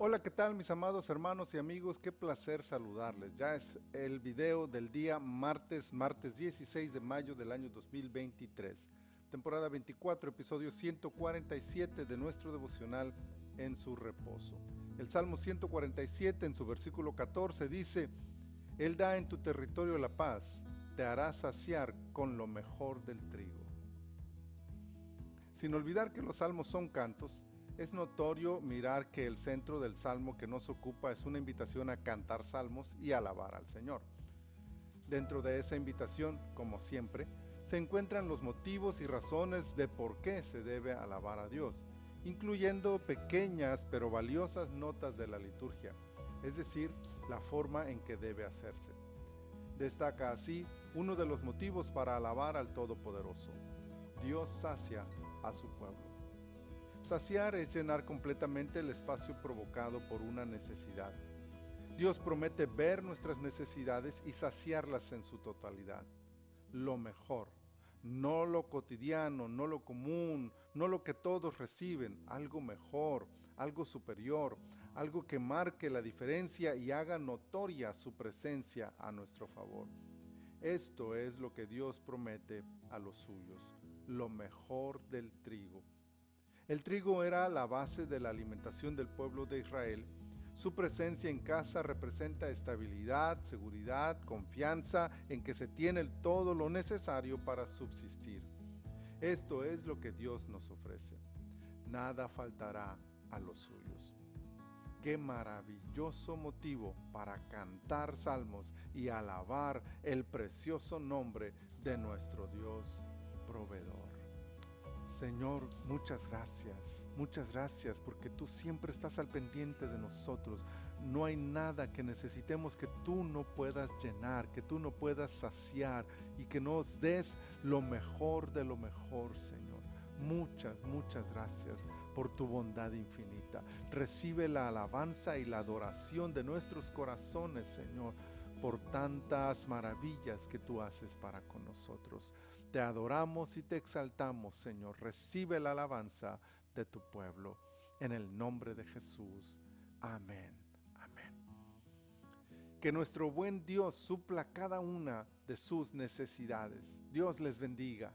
Hola, ¿qué tal mis amados hermanos y amigos? Qué placer saludarles. Ya es el video del día martes, martes 16 de mayo del año 2023. Temporada 24, episodio 147 de nuestro devocional en su reposo. El Salmo 147 en su versículo 14 dice, Él da en tu territorio la paz, te hará saciar con lo mejor del trigo. Sin olvidar que los salmos son cantos, es notorio mirar que el centro del salmo que nos ocupa es una invitación a cantar salmos y alabar al Señor. Dentro de esa invitación, como siempre, se encuentran los motivos y razones de por qué se debe alabar a Dios, incluyendo pequeñas pero valiosas notas de la liturgia, es decir, la forma en que debe hacerse. Destaca así uno de los motivos para alabar al Todopoderoso. Dios sacia a su pueblo. Saciar es llenar completamente el espacio provocado por una necesidad. Dios promete ver nuestras necesidades y saciarlas en su totalidad. Lo mejor, no lo cotidiano, no lo común, no lo que todos reciben, algo mejor, algo superior, algo que marque la diferencia y haga notoria su presencia a nuestro favor. Esto es lo que Dios promete a los suyos, lo mejor del trigo el trigo era la base de la alimentación del pueblo de Israel. Su presencia en casa representa estabilidad, seguridad, confianza en que se tiene todo lo necesario para subsistir. Esto es lo que Dios nos ofrece. Nada faltará a los suyos. Qué maravilloso motivo para cantar salmos y alabar el precioso nombre de nuestro Dios proveedor. Señor, muchas gracias, muchas gracias porque tú siempre estás al pendiente de nosotros. No hay nada que necesitemos que tú no puedas llenar, que tú no puedas saciar y que nos des lo mejor de lo mejor, Señor. Muchas, muchas gracias por tu bondad infinita. Recibe la alabanza y la adoración de nuestros corazones, Señor por tantas maravillas que tú haces para con nosotros. Te adoramos y te exaltamos, Señor. Recibe la alabanza de tu pueblo. En el nombre de Jesús. Amén. Amén. Que nuestro buen Dios supla cada una de sus necesidades. Dios les bendiga.